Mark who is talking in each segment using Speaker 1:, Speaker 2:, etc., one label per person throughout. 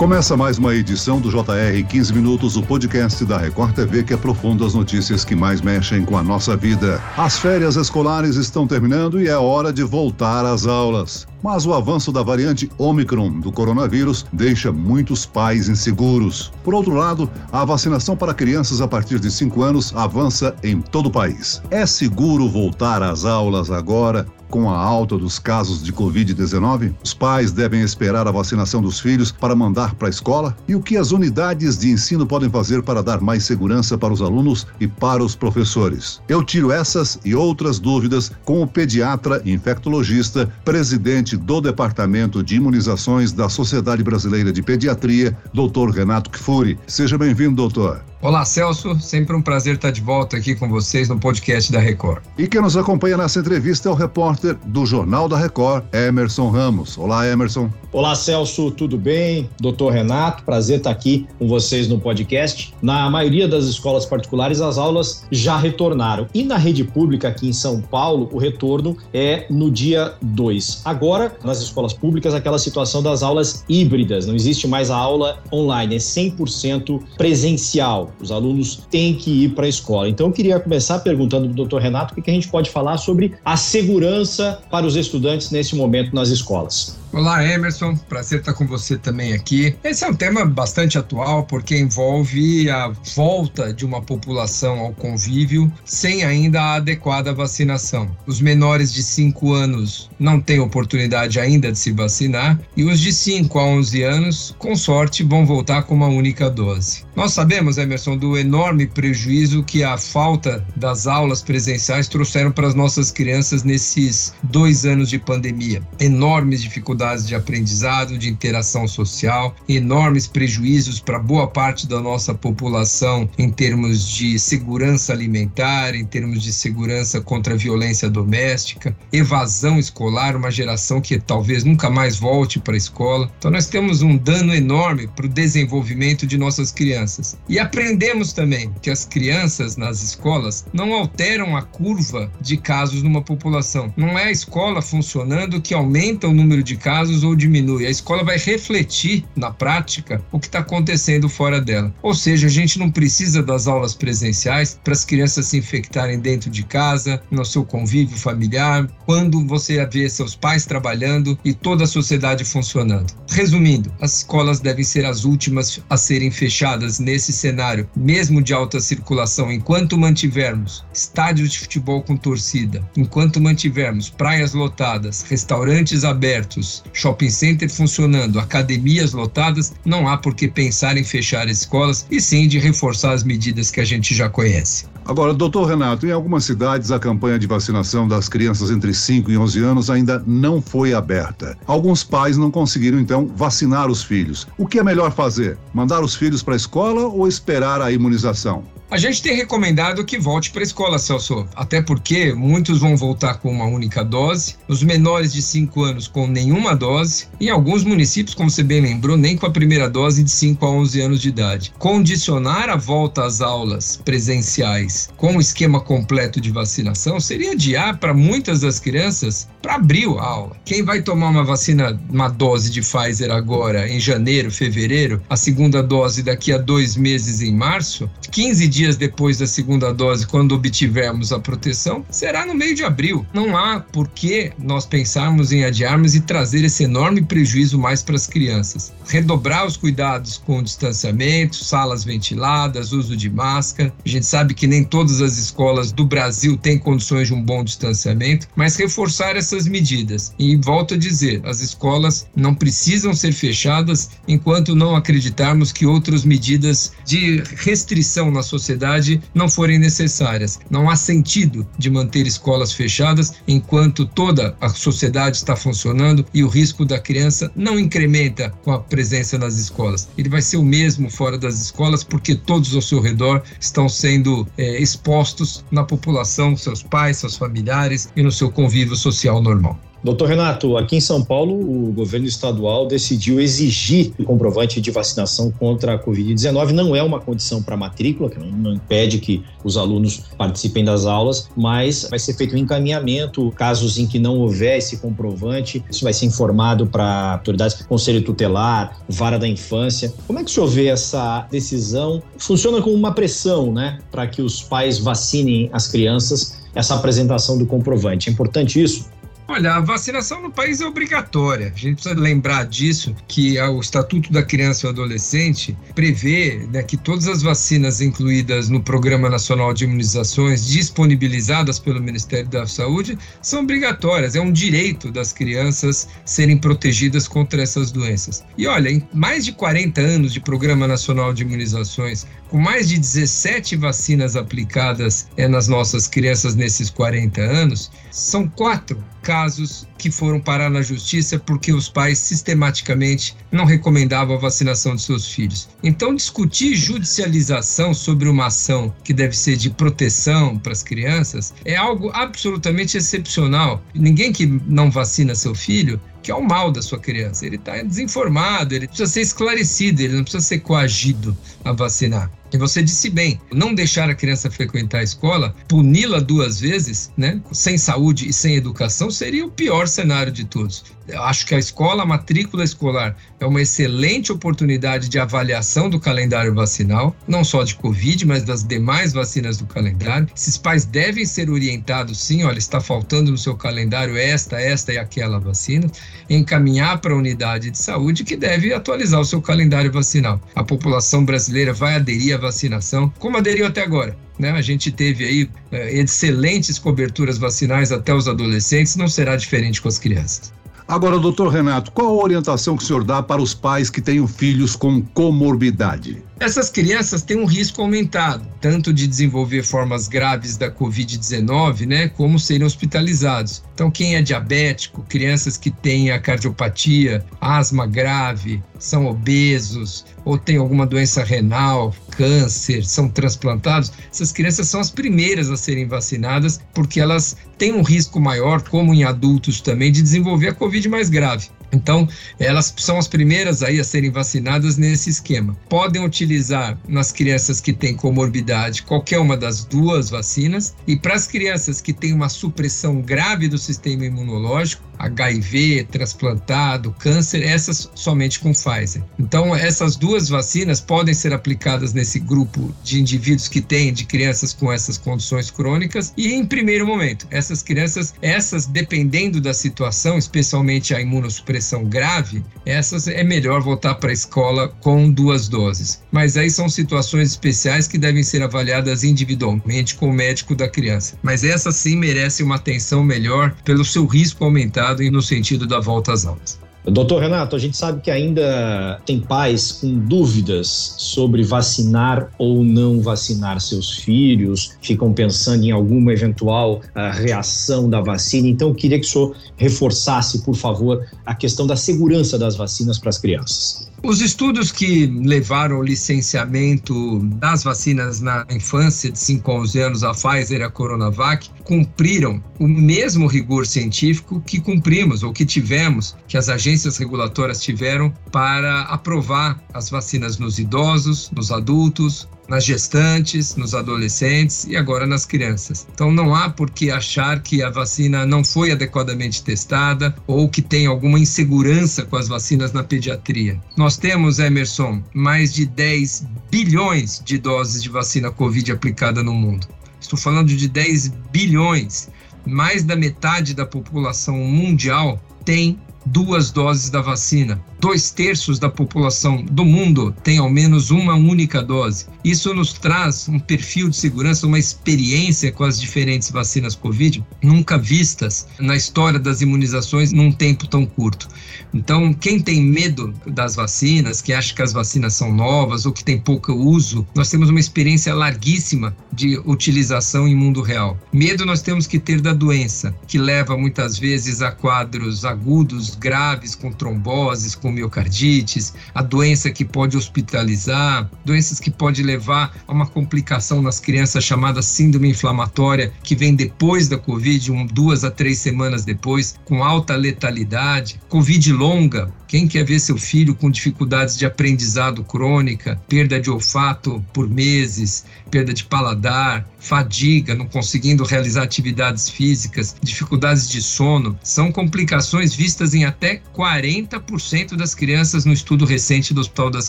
Speaker 1: Começa mais uma edição do JR 15 Minutos, o podcast da Record TV que aprofunda as notícias que mais mexem com a nossa vida. As férias escolares estão terminando e é hora de voltar às aulas. Mas o avanço da variante Omicron do coronavírus deixa muitos pais inseguros. Por outro lado, a vacinação para crianças a partir de 5 anos avança em todo o país. É seguro voltar às aulas agora? Com a alta dos casos de Covid-19, os pais devem esperar a vacinação dos filhos para mandar para a escola? E o que as unidades de ensino podem fazer para dar mais segurança para os alunos e para os professores? Eu tiro essas e outras dúvidas com o pediatra infectologista, presidente do Departamento de Imunizações da Sociedade Brasileira de Pediatria, Dr. Renato Kfouri. Seja bem-vindo, doutor.
Speaker 2: Olá, Celso. Sempre um prazer estar de volta aqui com vocês no podcast da Record.
Speaker 1: E quem nos acompanha nessa entrevista é o repórter do Jornal da Record, Emerson Ramos. Olá, Emerson.
Speaker 3: Olá, Celso. Tudo bem? Doutor Renato, prazer estar aqui com vocês no podcast. Na maioria das escolas particulares, as aulas já retornaram. E na rede pública aqui em São Paulo, o retorno é no dia 2. Agora, nas escolas públicas, aquela situação das aulas híbridas. Não existe mais a aula online, é 100% presencial. Os alunos têm que ir para a escola. Então, eu queria começar perguntando para o doutor Renato o que a gente pode falar sobre a segurança para os estudantes nesse momento nas escolas.
Speaker 2: Olá, Emerson. Prazer estar com você também aqui. Esse é um tema bastante atual porque envolve a volta de uma população ao convívio sem ainda a adequada vacinação. Os menores de 5 anos não têm oportunidade ainda de se vacinar e os de 5 a 11 anos, com sorte, vão voltar com uma única dose. Nós sabemos, Emerson, do enorme prejuízo que a falta das aulas presenciais trouxeram para as nossas crianças nesses dois anos de pandemia. Enormes dificuldades de aprendizado, de interação social, enormes prejuízos para boa parte da nossa população em termos de segurança alimentar, em termos de segurança contra a violência doméstica, evasão escolar, uma geração que talvez nunca mais volte para a escola. Então, nós temos um dano enorme para o desenvolvimento de nossas crianças. E aprendemos também que as crianças nas escolas não alteram a curva de casos numa população. Não é a escola funcionando que aumenta o número de casos ou diminui. A escola vai refletir na prática o que está acontecendo fora dela. Ou seja, a gente não precisa das aulas presenciais para as crianças se infectarem dentro de casa, no seu convívio familiar, quando você vê seus pais trabalhando e toda a sociedade funcionando. Resumindo, as escolas devem ser as últimas a serem fechadas nesse cenário, mesmo de alta circulação, enquanto mantivermos estádios de futebol com torcida, enquanto mantivermos praias lotadas, restaurantes abertos, shopping center funcionando, academias lotadas, não há por que pensar em fechar escolas e sim de reforçar as medidas que a gente já conhece.
Speaker 1: Agora, doutor Renato, em algumas cidades a campanha de vacinação das crianças entre 5 e 11 anos ainda não foi aberta. Alguns pais não conseguiram, então, vacinar os filhos. O que é melhor fazer? Mandar os filhos para a escola ou esperar a imunização?
Speaker 2: A gente tem recomendado que volte para a escola, Celso, até porque muitos vão voltar com uma única dose, os menores de 5 anos com nenhuma dose, e alguns municípios, como você bem lembrou, nem com a primeira dose de 5 a 11 anos de idade. Condicionar a volta às aulas presenciais com o esquema completo de vacinação seria adiar para muitas das crianças para abril a aula. Quem vai tomar uma vacina, uma dose de Pfizer agora, em janeiro, fevereiro, a segunda dose daqui a dois meses em março, 15 dias depois da segunda dose, quando obtivermos a proteção, será no meio de abril. Não há por que nós pensarmos em adiarmos e trazer esse enorme prejuízo mais para as crianças. Redobrar os cuidados com distanciamento, salas ventiladas, uso de máscara. A gente sabe que nem todas as escolas do Brasil têm condições de um bom distanciamento, mas reforçar essa essas medidas. E volto a dizer, as escolas não precisam ser fechadas enquanto não acreditarmos que outras medidas de restrição na sociedade não forem necessárias. Não há sentido de manter escolas fechadas enquanto toda a sociedade está funcionando e o risco da criança não incrementa com a presença nas escolas. Ele vai ser o mesmo fora das escolas porque todos ao seu redor estão sendo é, expostos na população, seus pais, seus familiares e no seu convívio social normal.
Speaker 3: Doutor Renato, aqui em São Paulo, o governo estadual decidiu exigir o comprovante de vacinação contra a Covid-19. Não é uma condição para matrícula, que não impede que os alunos participem das aulas, mas vai ser feito um encaminhamento. Casos em que não houver esse comprovante, isso vai ser informado para autoridades, conselho tutelar, vara da infância. Como é que o senhor vê essa decisão? Funciona como uma pressão, né, para que os pais vacinem as crianças essa apresentação do comprovante. É importante isso?
Speaker 2: Olha, a vacinação no país é obrigatória. A gente precisa lembrar disso, que o Estatuto da Criança e do Adolescente prevê né, que todas as vacinas incluídas no Programa Nacional de Imunizações disponibilizadas pelo Ministério da Saúde são obrigatórias. É um direito das crianças serem protegidas contra essas doenças. E olha, em mais de 40 anos de Programa Nacional de Imunizações, com mais de 17 vacinas aplicadas é, nas nossas crianças nesses 40 anos, são quatro casos que foram parar na justiça porque os pais sistematicamente não recomendavam a vacinação de seus filhos. Então, discutir judicialização sobre uma ação que deve ser de proteção para as crianças é algo absolutamente excepcional. Ninguém que não vacina seu filho que é o mal da sua criança. Ele está desinformado, ele precisa ser esclarecido, ele não precisa ser coagido a vacinar. E você disse bem, não deixar a criança frequentar a escola, puni-la duas vezes, né, sem saúde e sem educação, seria o pior cenário de todos. Eu acho que a escola, a matrícula escolar, é uma excelente oportunidade de avaliação do calendário vacinal, não só de Covid, mas das demais vacinas do calendário. Esses pais devem ser orientados, sim, olha, está faltando no seu calendário esta, esta e aquela vacina, encaminhar para a unidade de saúde que deve atualizar o seu calendário vacinal. A população brasileira vai aderir à vacinação, como aderiu até agora. Né? A gente teve aí é, excelentes coberturas vacinais até os adolescentes, não será diferente com as crianças.
Speaker 1: Agora, doutor Renato, qual a orientação que o senhor dá para os pais que tenham filhos com comorbidade?
Speaker 2: Essas crianças têm um risco aumentado, tanto de desenvolver formas graves da Covid-19, né, como serem hospitalizados. Então, quem é diabético, crianças que têm a cardiopatia, asma grave, são obesos ou têm alguma doença renal, câncer, são transplantados, essas crianças são as primeiras a serem vacinadas porque elas têm um risco maior, como em adultos também, de desenvolver a Covid mais grave. Então, elas são as primeiras aí a serem vacinadas nesse esquema. Podem utilizar nas crianças que têm comorbidade qualquer uma das duas vacinas e para as crianças que têm uma supressão grave do sistema imunológico, HIV, transplantado, câncer, essas somente com Pfizer. Então, essas duas vacinas podem ser aplicadas nesse grupo de indivíduos que têm, de crianças com essas condições crônicas. E, em primeiro momento, essas crianças, essas dependendo da situação, especialmente a imunossupressão grave, essas é melhor voltar para a escola com duas doses. Mas aí são situações especiais que devem ser avaliadas individualmente com o médico da criança. Mas essas sim merecem uma atenção melhor pelo seu risco aumentado e no sentido da volta às aulas.
Speaker 3: Doutor Renato, a gente sabe que ainda tem pais com dúvidas sobre vacinar ou não vacinar seus filhos, ficam pensando em alguma eventual uh, reação da vacina. Então, eu queria que o senhor reforçasse, por favor, a questão da segurança das vacinas para as crianças.
Speaker 2: Os estudos que levaram ao licenciamento das vacinas na infância de 5 a 11 anos, a Pfizer e a Coronavac, cumpriram o mesmo rigor científico que cumprimos ou que tivemos, que as agências regulatórias tiveram para aprovar as vacinas nos idosos, nos adultos, nas gestantes, nos adolescentes e agora nas crianças. Então não há por que achar que a vacina não foi adequadamente testada ou que tem alguma insegurança com as vacinas na pediatria. Nós temos, Emerson, mais de 10 bilhões de doses de vacina Covid aplicada no mundo. Estou falando de 10 bilhões. Mais da metade da população mundial tem duas doses da vacina dois terços da população do mundo tem ao menos uma única dose. Isso nos traz um perfil de segurança, uma experiência com as diferentes vacinas Covid nunca vistas na história das imunizações num tempo tão curto. Então, quem tem medo das vacinas, que acha que as vacinas são novas ou que tem pouco uso, nós temos uma experiência larguíssima de utilização em mundo real. Medo nós temos que ter da doença, que leva muitas vezes a quadros agudos, graves, com tromboses, com com miocardites, a doença que pode hospitalizar, doenças que pode levar a uma complicação nas crianças chamada síndrome inflamatória, que vem depois da Covid, um, duas a três semanas depois, com alta letalidade, Covid longa, quem quer ver seu filho com dificuldades de aprendizado crônica, perda de olfato por meses, perda de paladar, fadiga, não conseguindo realizar atividades físicas, dificuldades de sono, são complicações vistas em até 40% das crianças no estudo recente do Hospital das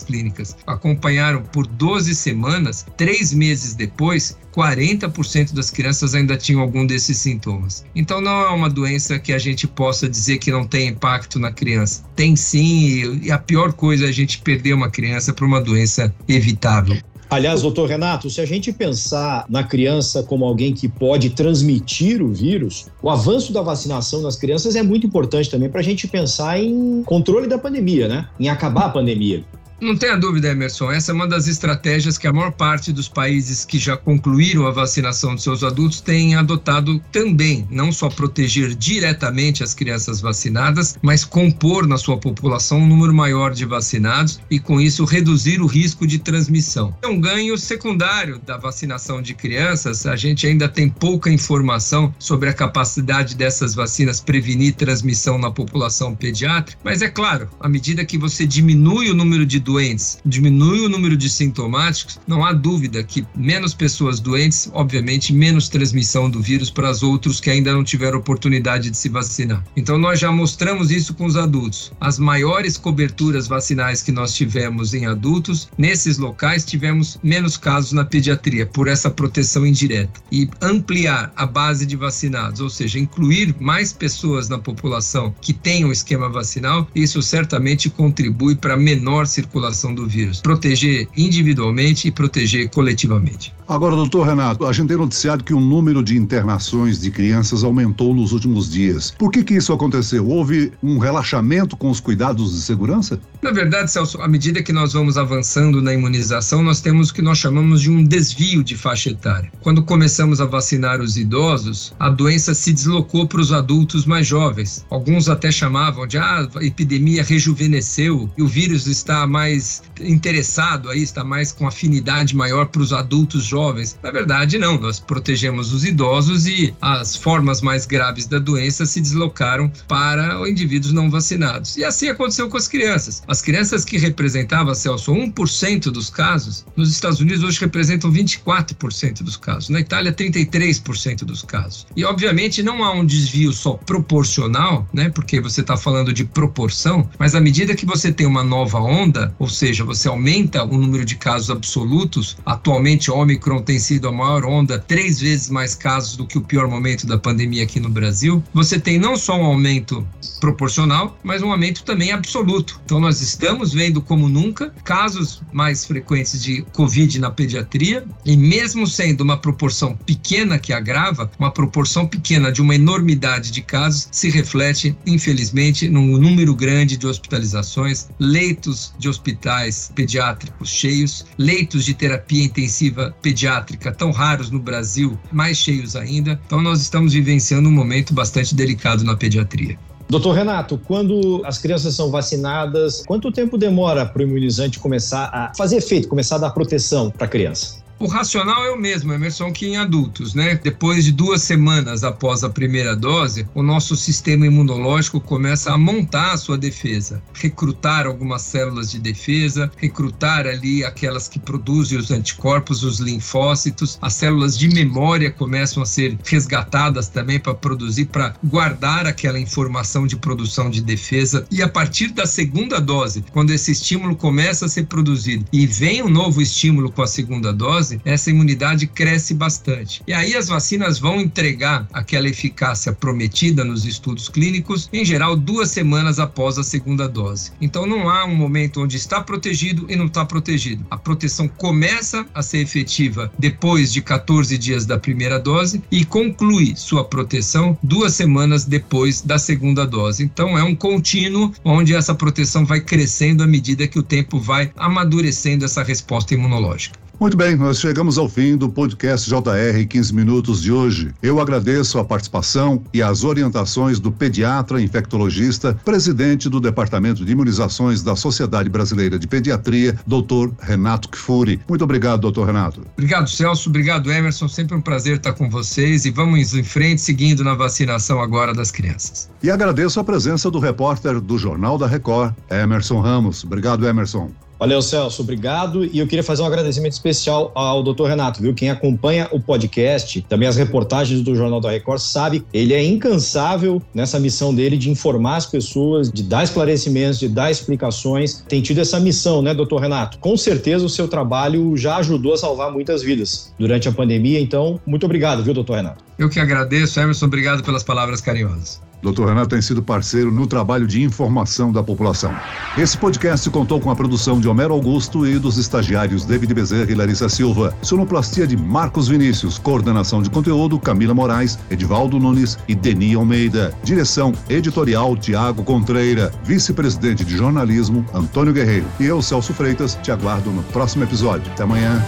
Speaker 2: Clínicas. Acompanharam por 12 semanas, três meses depois, 40% das crianças ainda tinham algum desses sintomas. Então não é uma doença que a gente possa dizer que não tem impacto na criança. Tem sim, e a pior coisa é a gente perder uma criança para uma doença evitável.
Speaker 3: Aliás, doutor Renato, se a gente pensar na criança como alguém que pode transmitir o vírus, o avanço da vacinação nas crianças é muito importante também para a gente pensar em controle da pandemia, né? Em acabar a pandemia.
Speaker 2: Não tenha dúvida, Emerson, essa é uma das estratégias que a maior parte dos países que já concluíram a vacinação de seus adultos tem adotado também, não só proteger diretamente as crianças vacinadas, mas compor na sua população um número maior de vacinados e com isso reduzir o risco de transmissão. É um ganho secundário da vacinação de crianças, a gente ainda tem pouca informação sobre a capacidade dessas vacinas prevenir transmissão na população pediátrica, mas é claro, à medida que você diminui o número de doentes, diminui o número de sintomáticos, não há dúvida que menos pessoas doentes, obviamente, menos transmissão do vírus para os outros que ainda não tiveram oportunidade de se vacinar. Então, nós já mostramos isso com os adultos. As maiores coberturas vacinais que nós tivemos em adultos, nesses locais tivemos menos casos na pediatria, por essa proteção indireta. E ampliar a base de vacinados, ou seja, incluir mais pessoas na população que tenham esquema vacinal, isso certamente contribui para menor circulação circulação do vírus. Proteger individualmente e proteger coletivamente.
Speaker 1: Agora, doutor Renato, a gente tem noticiado que o número de internações de crianças aumentou nos últimos dias. Por que que isso aconteceu? Houve um relaxamento com os cuidados de segurança?
Speaker 2: Na verdade, Celso, à medida que nós vamos avançando na imunização, nós temos o que nós chamamos de um desvio de faixa etária. Quando começamos a vacinar os idosos, a doença se deslocou para os adultos mais jovens. Alguns até chamavam de ah, a epidemia rejuvenesceu e o vírus está mais interessado aí, está mais com afinidade maior para os adultos jovens. Na verdade, não. Nós protegemos os idosos e as formas mais graves da doença se deslocaram para os indivíduos não vacinados. E assim aconteceu com as crianças. As crianças que representavam, Celso, 1% dos casos, nos Estados Unidos hoje representam 24% dos casos. Na Itália, 33% dos casos. E, obviamente, não há um desvio só proporcional, né? Porque você está falando de proporção, mas à medida que você tem uma nova onda, ou seja, você aumenta o número de casos absolutos, atualmente, Ômicron Omicron tem sido a maior onda, três vezes mais casos do que o pior momento da pandemia aqui no Brasil, você tem não só um aumento proporcional, mas um aumento também absoluto. Então, nós estamos vendo como nunca casos mais frequentes de Covid na pediatria, e mesmo sendo uma proporção pequena que agrava, uma proporção pequena de uma enormidade de casos se reflete, infelizmente, num número grande de hospitalizações, leitos de hospitais pediátricos cheios, leitos de terapia intensiva pediátrica tão raros no Brasil, mais cheios ainda. Então nós estamos vivenciando um momento bastante delicado na pediatria.
Speaker 3: Doutor Renato, quando as crianças são vacinadas, quanto tempo demora para o imunizante começar a fazer efeito, começar a dar proteção para a criança?
Speaker 2: O racional é o mesmo, Emerson, que em adultos, né? Depois de duas semanas após a primeira dose, o nosso sistema imunológico começa a montar a sua defesa, recrutar algumas células de defesa, recrutar ali aquelas que produzem os anticorpos, os linfócitos, as células de memória começam a ser resgatadas também para produzir, para guardar aquela informação de produção de defesa. E a partir da segunda dose, quando esse estímulo começa a ser produzido e vem um novo estímulo com a segunda dose, dose, essa imunidade cresce bastante. E aí as vacinas vão entregar aquela eficácia prometida nos estudos clínicos, em geral, duas semanas após a segunda dose. Então não há um momento onde está protegido e não está protegido. A proteção começa a ser efetiva depois de 14 dias da primeira dose e conclui sua proteção duas semanas depois da segunda dose. Então é um contínuo onde essa proteção vai crescendo à medida que o tempo vai amadurecendo essa resposta imunológica.
Speaker 1: Muito bem, nós chegamos ao fim do podcast JR 15 Minutos de hoje. Eu agradeço a participação e as orientações do pediatra infectologista, presidente do Departamento de Imunizações da Sociedade Brasileira de Pediatria, doutor Renato Kfouri. Muito obrigado, doutor Renato.
Speaker 2: Obrigado, Celso. Obrigado, Emerson. Sempre um prazer estar com vocês e vamos em frente seguindo na vacinação agora das crianças.
Speaker 1: E agradeço a presença do repórter do Jornal da Record, Emerson Ramos. Obrigado, Emerson.
Speaker 3: Valeu, Celso, obrigado. E eu queria fazer um agradecimento especial ao doutor Renato, viu? Quem acompanha o podcast, também as reportagens do Jornal da Record, sabe, ele é incansável nessa missão dele de informar as pessoas, de dar esclarecimentos, de dar explicações. Tem tido essa missão, né, doutor Renato? Com certeza o seu trabalho já ajudou a salvar muitas vidas durante a pandemia, então, muito obrigado, viu, doutor Renato?
Speaker 2: Eu que agradeço, Emerson, obrigado pelas palavras carinhosas.
Speaker 1: Dr. Renato tem sido parceiro no trabalho de informação da população. Esse podcast contou com a produção de Homero Augusto e dos estagiários David Bezerra e Larissa Silva. Sonoplastia de Marcos Vinícius. Coordenação de conteúdo Camila Moraes, Edivaldo Nunes e Deni Almeida. Direção editorial Tiago Contreira. Vice-presidente de jornalismo Antônio Guerreiro. E eu, Celso Freitas, te aguardo no próximo episódio. Até amanhã.